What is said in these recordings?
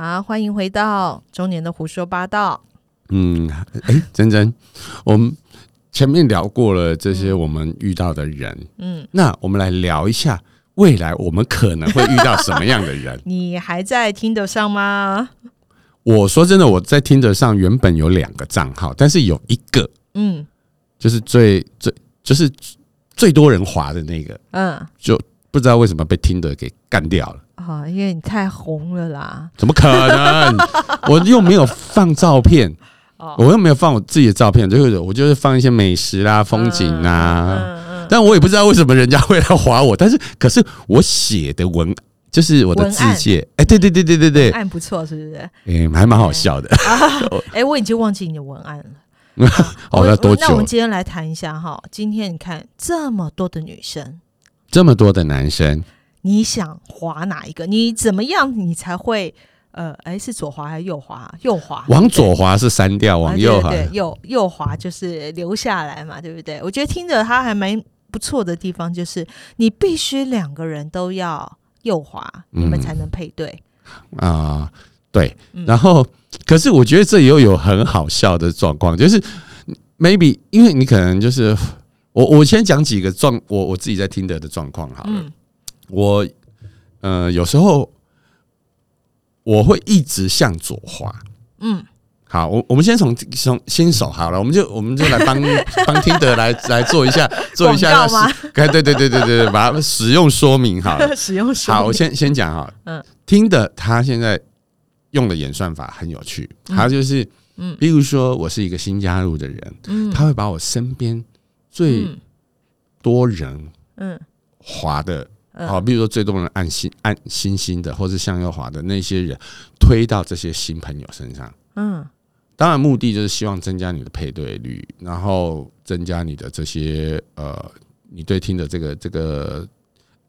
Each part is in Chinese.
好，欢迎回到中年的胡说八道。嗯，哎，珍珍，我们前面聊过了这些我们遇到的人，嗯，那我们来聊一下未来我们可能会遇到什么样的人。你还在听得上吗？我说真的，我在听得上原本有两个账号，但是有一个，嗯，就是最最就是最多人划的那个，嗯，就不知道为什么被听得给干掉了。啊，因为你太红了啦！怎么可能？我又没有放照片，我又没有放我自己的照片，就是我就是放一些美食啦、风景啊。但我也不知道为什么人家会来划我。但是，可是我写的文就是我的字界，哎，对对对对对对，案不错，是不是？哎，还蛮好笑的。哎，我已经忘记你的文案了。好，要多久？那我们今天来谈一下哈。今天你看这么多的女生，这么多的男生。你想滑哪一个？你怎么样？你才会呃，哎，是左滑还是右滑？右滑，往左滑是删掉，往右滑，右右滑就是留下来嘛，对不对？我觉得听着他还蛮不错的地方，就是你必须两个人都要右滑，你们才能配对啊。对，然后可是我觉得这又有很好笑的状况，就是 maybe 因为你可能就是我我先讲几个状，我我自己在听的的状况好了。我，呃，有时候我会一直向左滑。嗯，好，我我们先从从新手好了，我们就我们就来帮 帮听的来来做一下做一下，哎，对对对对对对，把它使用说明好了。使用说明。好，我先先讲哈。嗯，听的他现在用的演算法很有趣，他就是，嗯，比如说我是一个新加入的人，嗯，他会把我身边最多人嗯滑的。好，比如说最多人按星按星星的，或是向右滑的那些人，推到这些新朋友身上。嗯，当然目的就是希望增加你的配对率，然后增加你的这些呃，你对听的这个这个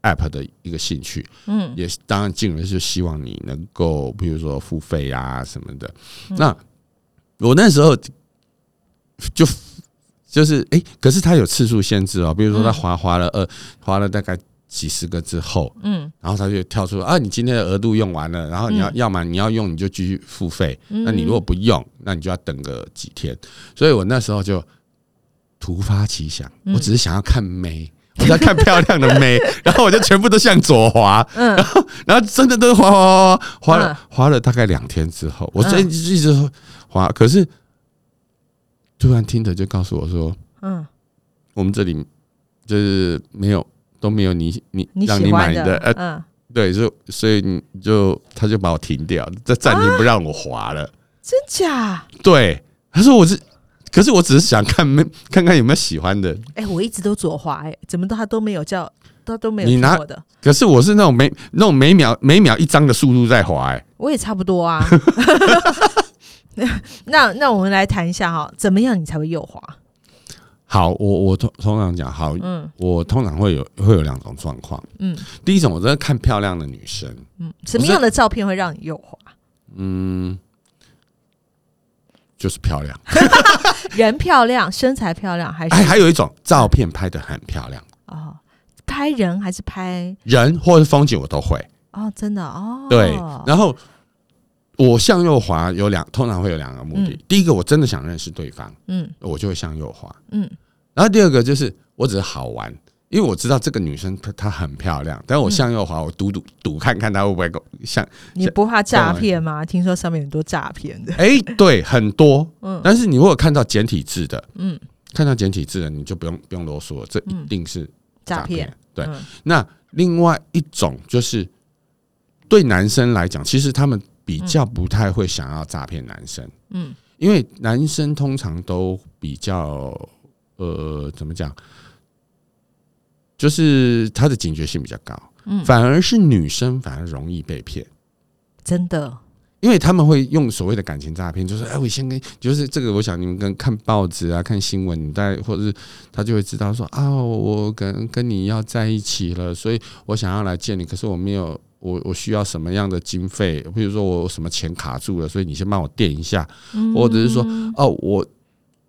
app 的一个兴趣。嗯，也当然进而是希望你能够，比如说付费啊什么的。那我那时候就就是哎，可是它有次数限制哦，比如说他滑滑了二滑了大概。几十个之后，嗯，然后他就跳出啊，你今天的额度用完了，然后你要要么你要用你就继续付费，那你如果不用，那你就要等个几天。所以我那时候就突发奇想，我只是想要看美，我要看漂亮的美，然后我就全部都向左滑，嗯，然后然后真的都滑滑滑滑了滑了大概两天之后，我这一直滑，可是突然听着就告诉我说，嗯，我们这里就是没有。都没有你你让你买的，呃，对，就所以你就他就把我停掉，这暂停不让我滑了，真假？对，他说我是，可是我只是想看没看看有没有喜欢的。哎，我一直都左滑，哎，怎么都他都没有叫，他都没有你拿我的。可是我是那种每那种每秒每秒一张的速度在滑，哎，我也差不多啊。那那我们来谈一下哈，怎么样你才会右滑？好，我我通通常讲好，嗯，我通常会有会有两种状况，嗯，第一种我在看漂亮的女生，嗯，什么样的照片会让你诱惑？嗯，就是漂亮，人漂亮，身材漂亮，还是？还还有一种照片拍的很漂亮。哦，拍人还是拍？人或者是风景我都会。哦，真的哦，对，然后。我向右滑有两，通常会有两个目的。第一个，我真的想认识对方，嗯，我就会向右滑，嗯。然后第二个就是，我只是好玩，因为我知道这个女生她她很漂亮，但是我向右滑，我赌赌赌看看她会不会像。你不怕诈骗吗？听说上面很多诈骗的。哎，对，很多。嗯。但是你如果看到简体字的，嗯，看到简体字的，你就不用不用啰嗦，这一定是诈骗。对。那另外一种就是，对男生来讲，其实他们。比较不太会想要诈骗男生，嗯，因为男生通常都比较呃，怎么讲，就是他的警觉性比较高，嗯，反而是女生反而容易被骗，真的，因为他们会用所谓的感情诈骗，就是哎，我先跟，就是这个，我想你们跟看报纸啊、看新闻，你带或者是他就会知道说啊，我跟跟你要在一起了，所以我想要来见你，可是我没有。我我需要什么样的经费？比如说我什么钱卡住了，所以你先帮我垫一下，或者是说哦，我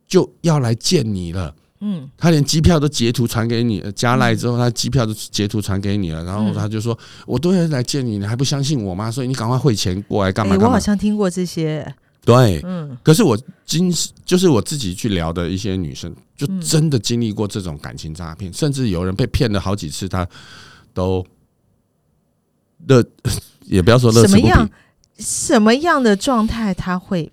就要来见你了，嗯，他连机票都截图传给你，加来之后，他机票都截图传给你了，然后他就说：“我都要来见你，你还不相信我吗？所以你赶快汇钱过来干嘛？”我好像听过这些。对，嗯，可是我今就是我自己去聊的一些女生，就真的经历过这种感情诈骗，甚至有人被骗了好几次，他都乐，也不要说乐什么样什么样的状态他会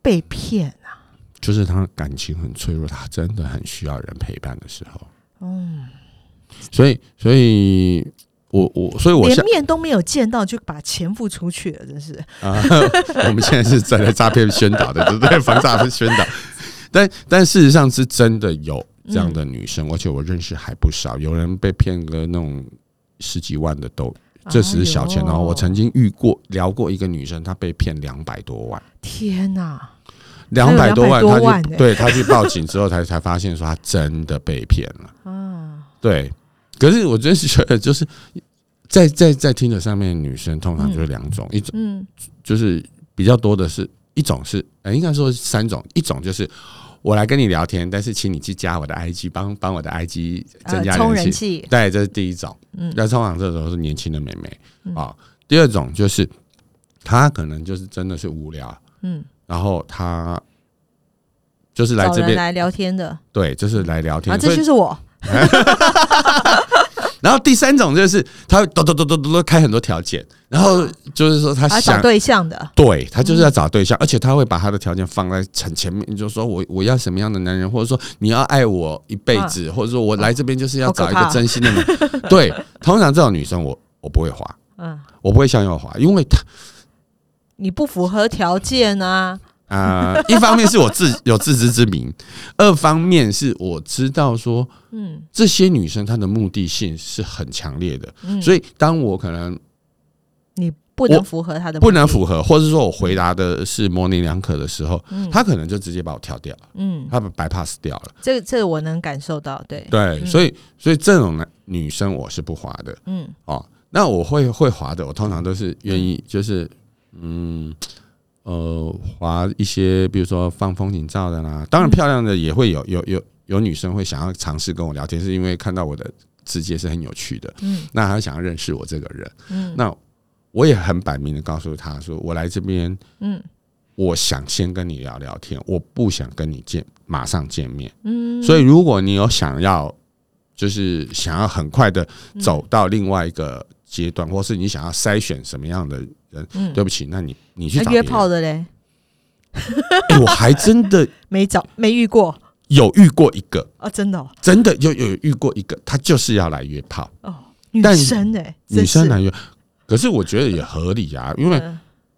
被骗啊？就是他感情很脆弱，他真的很需要人陪伴的时候。嗯，所以，所以。我我所以，我连面都没有见到就把钱付出去了，真是啊！我们现在是在诈骗宣导的，对不对？防诈骗宣导，但但事实上是真的有这样的女生，而且我认识还不少。有人被骗个那种十几万的都，这只是小钱哦。我曾经遇过聊过一个女生，她被骗两百多万。天哪，两百多万，她去对她去报警之后，才才发现说她真的被骗了。啊，对。可是我真是觉得，就是在在在听的上面，女生通常就是两种，一种嗯，就是比较多的是一种是，应该说三种，一种就是我来跟你聊天，但是请你去加我的 IG，帮帮我的 IG 增加人气，对，这是第一种。嗯，那通常这种是年轻的妹妹。啊。第二种就是她可能就是真的是无聊，嗯，然后她就是来这边来聊天的，对，就是来聊天，啊这就是我。然后第三种就是他会嘟嘟嘟嘟嘟开很多条件，然后就是说他想找对象的，对他就是要找对象，而且他会把他的条件放在很前面，就是说我我要什么样的男人，或者说你要爱我一辈子，或者说我来这边就是要找一个真心的男。对，通常这种女生我我不会滑，嗯，我不会向右滑，因为他你不符合条件啊。啊，一方面是我自有自知之明，二方面是我知道说，嗯，这些女生她的目的性是很强烈的，所以当我可能你不能符合她的，不能符合，或者说我回答的是模棱两可的时候，她可能就直接把我跳掉，嗯，她把 bypass 掉了。这这我能感受到，对。对，所以所以这种男女生我是不滑的，嗯，哦，那我会会滑的，我通常都是愿意，就是嗯。呃，划一些，比如说放风景照的啦，当然漂亮的也会有，有有有女生会想要尝试跟我聊天，是因为看到我的世界是很有趣的，嗯，那她想要认识我这个人，嗯，那我也很摆明的告诉她说，我来这边，嗯，我想先跟你聊聊天，我不想跟你见马上见面，嗯，所以如果你有想要，就是想要很快的走到另外一个阶段，或是你想要筛选什么样的。嗯，对不起，那你你去约炮的嘞？我还真的 没找没遇过，有遇过一个。啊，真的真的有有遇过一个，他就是要来约炮。哦，女生哎，女生来约，可是我觉得也合理啊，因为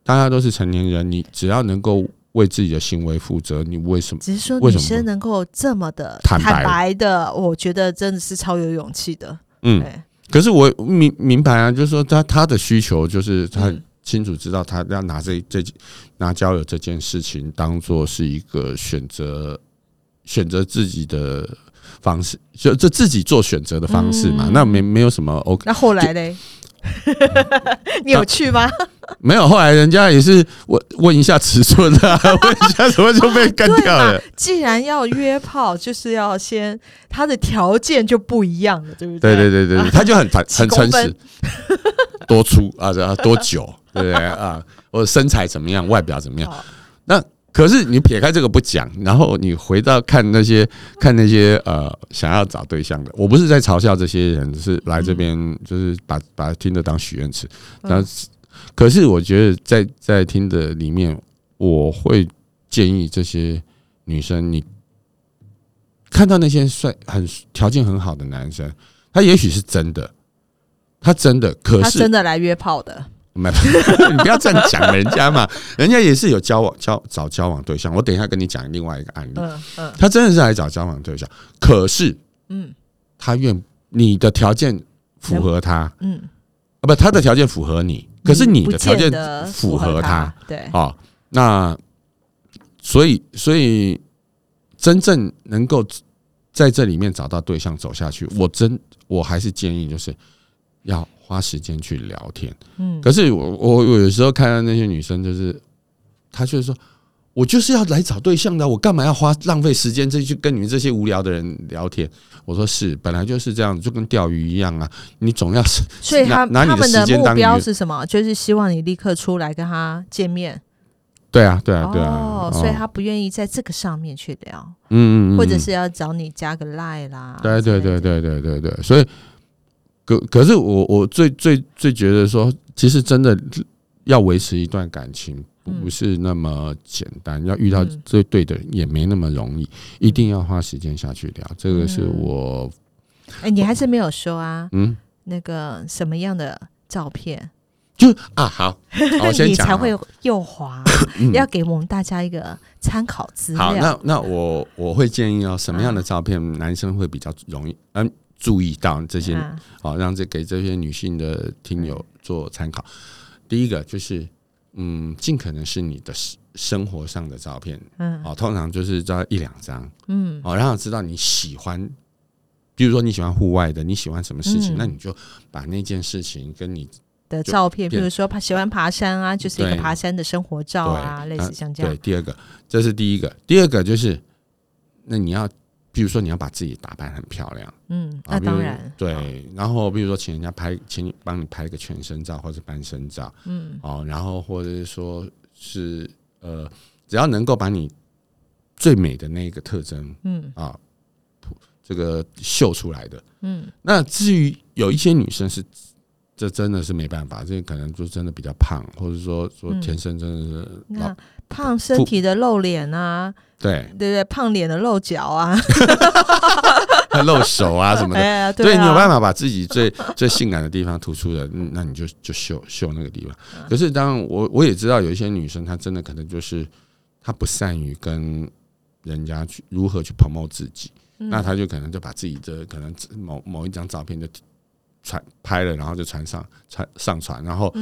大家都是成年人，你只要能够为自己的行为负责，你为什么？只是说女生能够这么的坦白？的，我觉得真的是超有勇气的。嗯，可是我明明白啊，就是说他他的需求就是他。清楚知道他要拿这这拿交友这件事情当做是一个选择，选择自己的方式，就这自己做选择的方式嘛。那没没有什么 OK。那后来嘞？你有去吗？没有，后来人家也是问问一下尺寸啊，问一下什么就被干掉了。既然要约炮，就是要先他的条件就不一样了，对不对？对对对对，他就很很 很诚实，多粗啊，多久？对不对啊？或者身材怎么样，外表怎么样？那可是你撇开这个不讲，然后你回到看那些看那些呃想要找对象的，我不是在嘲笑这些人，是来这边就是把把听着当许愿池。那可是我觉得在在听的里面，我会建议这些女生，你看到那些帅、很条件很好的男生，他也许是真的，他真的，可是真的来约炮的。没，你不要这样讲人家嘛，人家也是有交往交找交往对象。我等一下跟你讲另外一个案例，嗯嗯，他真的是来找交往对象，可是，嗯，他愿你的条件符合他，嗯，啊不，他的条件符合你，可是你的条件符合他，对，啊，那所以所以真正能够在这里面找到对象走下去，我真我还是建议就是要。花时间去聊天，嗯，可是我我有时候看到那些女生，就是她就是说，我就是要来找对象的，我干嘛要花浪费时间再去跟你们这些无聊的人聊天？我说是，本来就是这样，就跟钓鱼一样啊，你总要是，所以他拿你的时间当目标是什么？就是希望你立刻出来跟他见面。对啊，对啊，对啊。哦，所以他不愿意在这个上面去聊，嗯嗯嗯，或者是要找你加个赖啦。对对对对对对对，所以可可是我我最最最觉得说，其实真的要维持一段感情。不是那么简单，要遇到最对的人也没那么容易，一定要花时间下去聊。这个是我，哎，你还是没有说啊？嗯，那个什么样的照片？就啊，好，我先讲，你才会右滑，要给我们大家一个参考资料。好，那那我我会建议哦，什么样的照片男生会比较容易嗯注意到这些，好让这给这些女性的听友做参考。第一个就是。嗯，尽可能是你的生活上的照片，嗯，哦，通常就是照一两张，嗯，哦，让他知道你喜欢，比如说你喜欢户外的，你喜欢什么事情，那你就把那件事情跟你的照片，比如说爬喜欢爬山啊，就是一个爬山的生活照啊，类似像这样。对，第二个，这是第一个，第二个就是，那你要。比如说，你要把自己打扮很漂亮，嗯，那当然。对。然后，比如说，请人家拍，请你帮你拍个全身照或者半身照，嗯，哦，然后或者是说是呃，只要能够把你最美的那个特征，嗯。啊，这个秀出来的，嗯。那至于有一些女生是，这真的是没办法，这可能就真的比较胖，或者说说天生真的是那胖身体的露脸啊。对对对，胖脸的露脚啊，露手啊什么的，对你有办法把自己最最性感的地方突出的，那你就就秀秀那个地方。可是，当我我也知道有一些女生，她真的可能就是她不善于跟人家去如何去 promote 自己，那她就可能就把自己的可能某某一张照片就传拍了，然后就传上传上传，然后。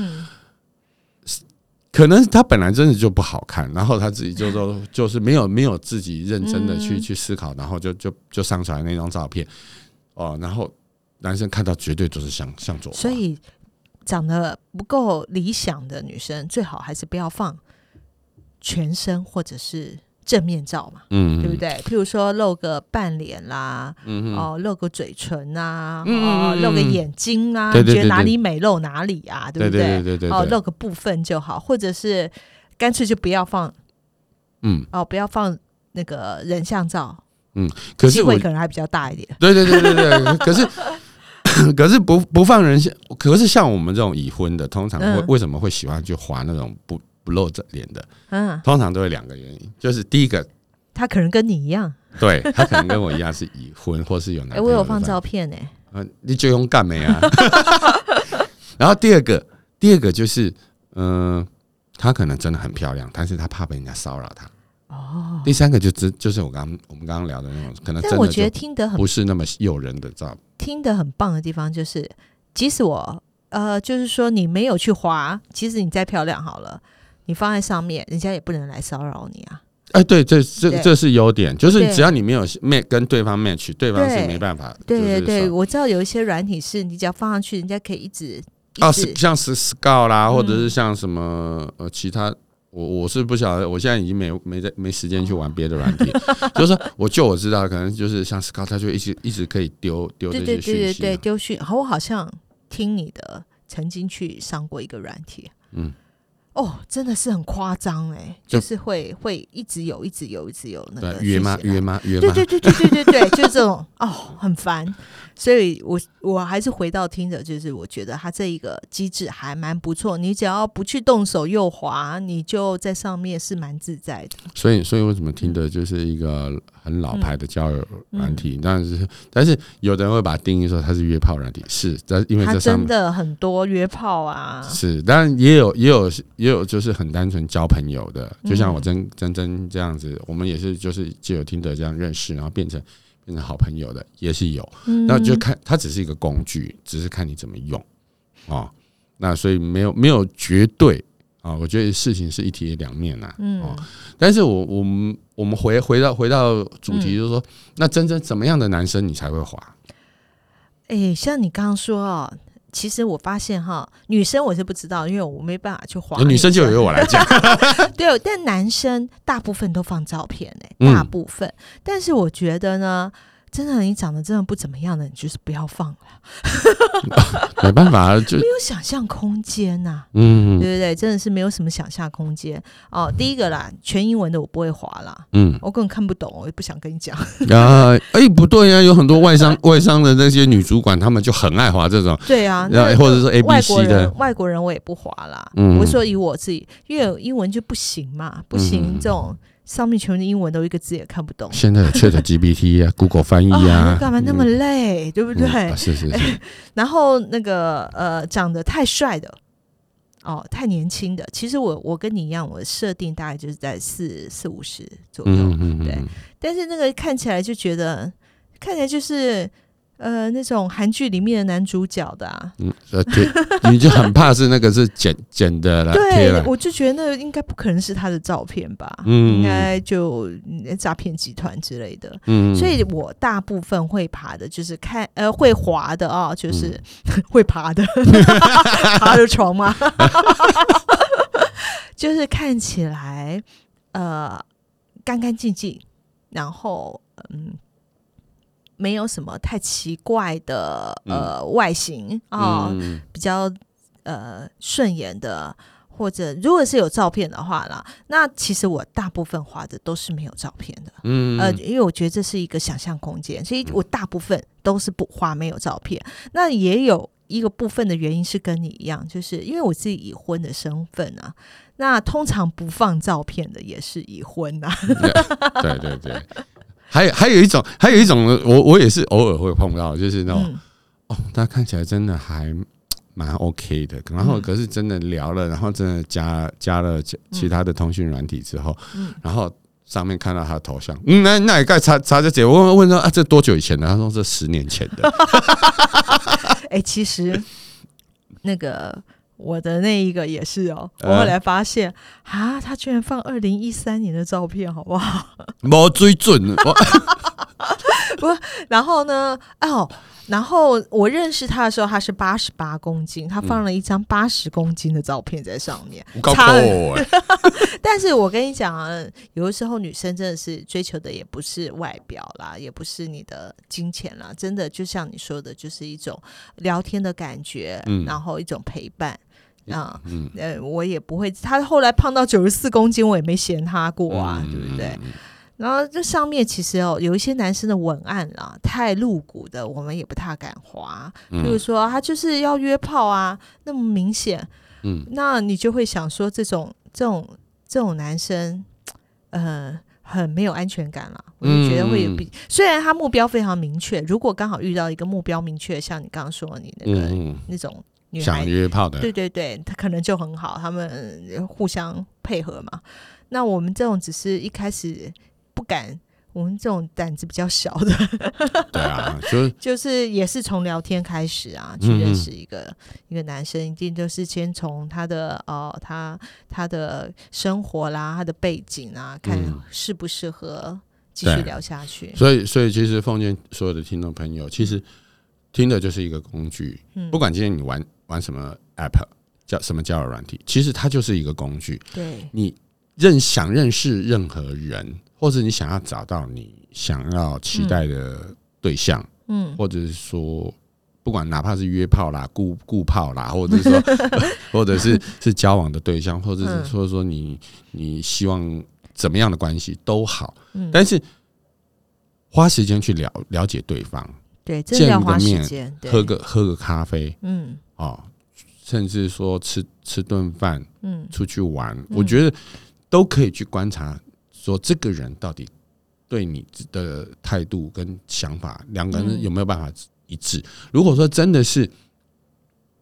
可能他本来真的就不好看，然后他自己就说就是没有没有自己认真的去去思考，然后就就就上传那张照片，哦，然后男生看到绝对都是向向左。所以长得不够理想的女生，最好还是不要放全身或者是。正面照嘛，嗯，对不对？譬如说露个半脸啦，嗯哦，露个嘴唇啊，哦，露个眼睛啊，觉得哪里美露哪里啊，对不对？对对哦，露个部分就好，或者是干脆就不要放，嗯，哦，不要放那个人像照，嗯，可是会可能还比较大一点。对对对对对，可是可是不不放人像，可是像我们这种已婚的，通常会为什么会喜欢去划那种不？不露着脸的，嗯，通常都有两个原因，就是第一个，他可能跟你一样，对他可能跟我一样是已婚或是有男，我有放照片呢，嗯，你就用干没啊？然后第二个，第二个就是，嗯，他可能真的很漂亮，但是他怕被人家骚扰他。哦，第三个就只就是我刚我们刚刚聊的那种，可能，但我觉得听得很不是那么诱人的照，听得很棒的地方就是，即使我呃，就是说你没有去滑，即使你再漂亮好了。你放在上面，人家也不能来骚扰你啊！哎，对，这这这是优点，就是只要你没有 match 跟对方 match，对方是没办法。对对对，我知道有一些软体是你只要放上去，人家可以一直哦，像是 Scout 啦，或者是像什么呃其他，我我是不晓得，我现在已经没没在没时间去玩别的软体，就是说，我就我知道，可能就是像 Scout，他就一直一直可以丢丢这些讯息，对丢讯。好，我好像听你的，曾经去上过一个软体，嗯。哦，真的是很夸张哎，就是会会一直有，一直有，一直有那个约吗？约吗？约吗？对对对对对对对，就是这种哦，很烦。所以，我我还是回到听着，就是我觉得它这一个机制还蛮不错。你只要不去动手右滑，你就在上面是蛮自在的。所以，所以为什么听的就是一个很老牌的交友软体？但是，但是有的人会把它定义说它是约炮软体，是，但因为这真的很多约炮啊，是，但也有也有也有就是很单纯交朋友的，就像我真真真这样子，我们也是就是借有听的这样认识，然后变成。变成好朋友的也是有，那就看它只是一个工具，只是看你怎么用啊。那所以没有没有绝对啊，我觉得事情是一体两面呐。嗯，但是我我们我们回回到回到主题，就是说，那真正怎么样的男生你才会滑？哎，像你刚刚说哦，其实我发现哈，女生我是不知道，因为我没办法去滑。女生就由我来讲。对，但男生大部分都放照片哎，大部分。但是我觉得呢。真的，你长得真的不怎么样的，你就是不要放了。没办法，就没有想象空间呐。嗯，对对对，真的是没有什么想象空间哦。第一个啦，全英文的我不会滑啦。嗯，我根本看不懂，我也不想跟你讲。啊，哎，不对呀，有很多外商 外商的那些女主管，她们就很爱滑这种。对啊，或者是 A B C 的外国人，我也不滑啦。嗯，我说以我自己，因为英文就不行嘛，不行这种。上面全是英文，都一个字也看不懂。现在有 Chat GPT 啊，Google 翻译啊，干嘛那么累，对不对？是是是。然后那个呃，长得太帅的，哦，太年轻的。其实我我跟你一样，我设定大概就是在四四五十左右，嗯对。但是那个看起来就觉得，看起来就是。呃，那种韩剧里面的男主角的，嗯，对，你就很怕是那个是剪剪的了，对，我就觉得那个应该不可能是他的照片吧，嗯，应该就诈骗集团之类的，嗯，所以我大部分会爬的，就是看呃会滑的啊，就是 会爬的，爬的床吗？就是看起来呃干干净净，然后嗯。没有什么太奇怪的呃外形啊，比较呃顺眼的，或者如果是有照片的话啦，那其实我大部分画的都是没有照片的，嗯呃，因为我觉得这是一个想象空间，所以我大部分都是不画没有照片。那也有一个部分的原因是跟你一样，就是因为我自己已婚的身份啊，那通常不放照片的也是已婚 呐，对对对。还有还有一种，还有一种，我我也是偶尔会碰到，就是那种哦，他看起来真的还蛮 OK 的，然后可是真的聊了，然后真的加加了其他的通讯软体之后，然后上面看到他的头像，嗯，那那也该查查着姐，我问问说啊，这多久以前的？他说这十年前的。哎，其实那个。我的那一个也是哦，我后来发现啊，他居然放二零一三年的照片，好不好？没追准，不，然后呢？哦。然后我认识他的时候，他是八十八公斤，他放了一张八十公斤的照片在上面，差 但是我跟你讲啊，有的时候女生真的是追求的也不是外表啦，也不是你的金钱啦，真的就像你说的，就是一种聊天的感觉，嗯然后一种陪伴啊。呃，我也不会，他后来胖到九十四公斤，我也没嫌他过啊，对不对？然后这上面其实哦，有一些男生的文案啊，太露骨的，我们也不太敢滑。比如说他就是要约炮啊，那么明显，嗯，那你就会想说，这种这种这种男生，呃，很没有安全感了。我就觉得会有比，虽然他目标非常明确，如果刚好遇到一个目标明确，像你刚刚说你那个那种女孩想约炮的，对对对，他可能就很好，他们互相配合嘛。那我们这种只是一开始。不敢，我们这种胆子比较小的，对啊，就 就是也是从聊天开始啊，去认识一个一个男生，一定就是先从他的哦，他他的生活啦，他的背景啊，看适不适合继续聊下去。所以，所以其实奉劝所有的听众朋友，其实听的就是一个工具，不管今天你玩玩什么 app，叫什么交友软体，其实它就是一个工具。对。你认想认识任何人。或者你想要找到你想要期待的对象，嗯，或者是说，不管哪怕是约炮啦、顾顾炮啦，或者是说，或者是是交往的对象，或者是说说你你希望怎么样的关系都好，嗯，但是花时间去了了解对方，对，见个面，喝个喝个咖啡，嗯，哦，甚至说吃吃顿饭，嗯，出去玩，我觉得都可以去观察。说这个人到底对你的态度跟想法，两个人有没有办法一致？如果说真的是，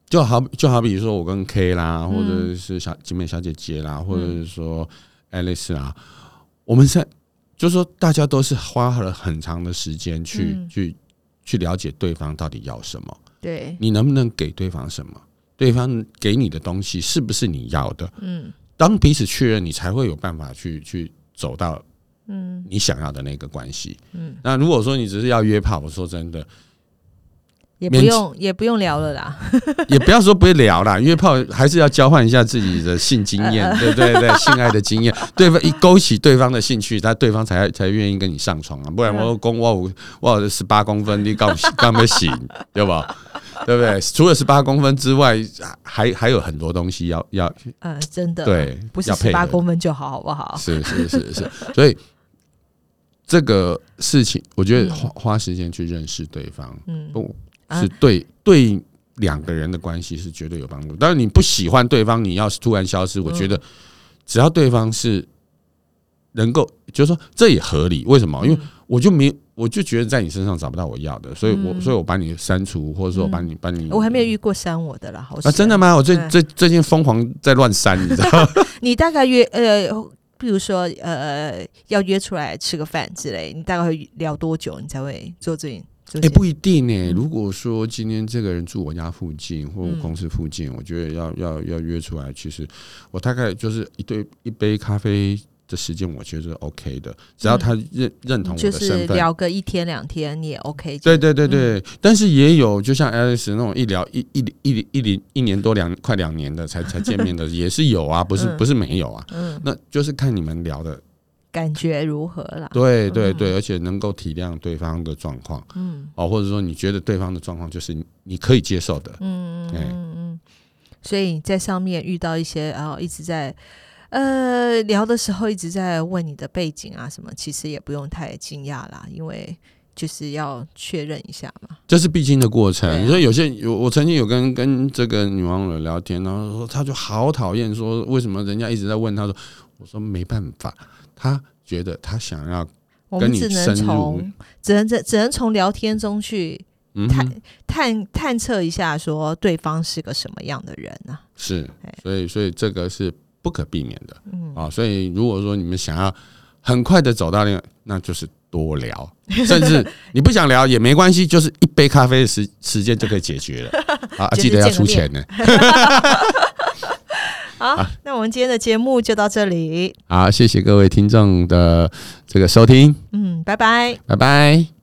就好就好比说我跟 K 啦，或者是小集美小姐姐啦，或者是说爱丽丝啦，我们在就是说大家都是花了很长的时间去去去了解对方到底要什么，对你能不能给对方什么？对方给你的东西是不是你要的？嗯，当彼此确认，你才会有办法去去。走到嗯你想要的那个关系，嗯，那如果说你只是要约炮，我说真的，也不用也不用聊了啦，也不要说不会聊啦，约炮还是要交换一下自己的性经验，对不对？对，性爱的经验，对方一勾起对方的兴趣，他对方才才愿意跟你上床啊，不然我公我五我十八公分，你刚刚没醒，对吧？对不对？除了十八公分之外，还还有很多东西要要，嗯，真的对，不是十八公分就好，好不好？是是是是，所以。这个事情，我觉得花花时间去认识对方，嗯，不是对对两个人的关系是绝对有帮助。但是你不喜欢对方，你要是突然消失，我觉得只要对方是能够，就是说这也合理。为什么？因为我就没，我就觉得在你身上找不到我要的，所以我所以我把你删除，或者说我把你把你，我还没有遇过删我的啦。啊，真的吗？我最最最近疯狂在乱删，你知道？你大概约呃。比如说，呃，要约出来吃个饭之类，你大概会聊多久？你才会做这？哎，不一定呢。如果说今天这个人住我家附近或我公司附近，我觉得要要要约出来，其实我大概就是一对一杯咖啡。的时间我觉得 OK 的，只要他认认同我的身份，聊个一天两天你也 OK。对对对对，但是也有就像 Alice 那种一聊一一一一一一年多两快两年的才才见面的 也是有啊，不是不是没有啊。嗯，那就是看你们聊的感觉如何啦。对对对，而且能够体谅对方的状况，嗯，哦，或者说你觉得对方的状况就是你可以接受的，嗯嗯嗯，所以在上面遇到一些啊一直在。呃，聊的时候一直在问你的背景啊什么，其实也不用太惊讶啦，因为就是要确认一下嘛。这是必经的过程。你说有些有，我曾经有跟跟这个女网友聊天，然后说她就好讨厌，说为什么人家一直在问，她说我说没办法，她觉得他想要跟你深入，只能只只能从聊天中去探探探测一下，说对方是个什么样的人呢？是，所以所以这个是。不可避免的，嗯啊，所以如果说你们想要很快的走到那个，那就是多聊，甚至你不想聊也没关系，就是一杯咖啡的时时间就可以解决了。啊，记得要出钱呢。好，那我们今天的节目就到这里。好，谢谢各位听众的这个收听。嗯，拜拜，拜拜。